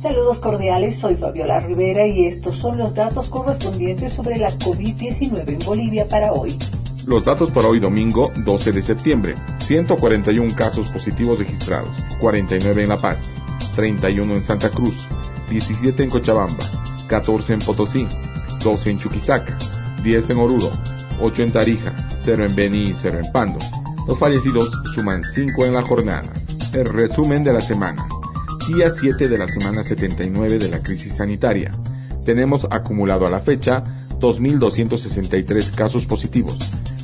Saludos cordiales, soy Fabiola Rivera y estos son los datos correspondientes sobre la COVID-19 en Bolivia para hoy. Los datos para hoy domingo 12 de septiembre. 141 casos positivos registrados, 49 en La Paz, 31 en Santa Cruz, 17 en Cochabamba, 14 en Potosí, 12 en Chuquisaca, 10 en Oruro, 8 en Tarija, 0 en Beni y 0 en Pando. Los fallecidos suman 5 en la jornada. El resumen de la semana día 7 de la semana 79 de la crisis sanitaria. Tenemos acumulado a la fecha 2.263 casos positivos,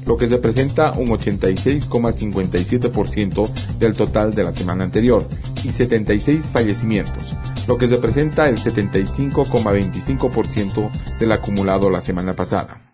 lo que representa un 86,57% del total de la semana anterior y 76 fallecimientos, lo que representa el 75,25% del acumulado la semana pasada.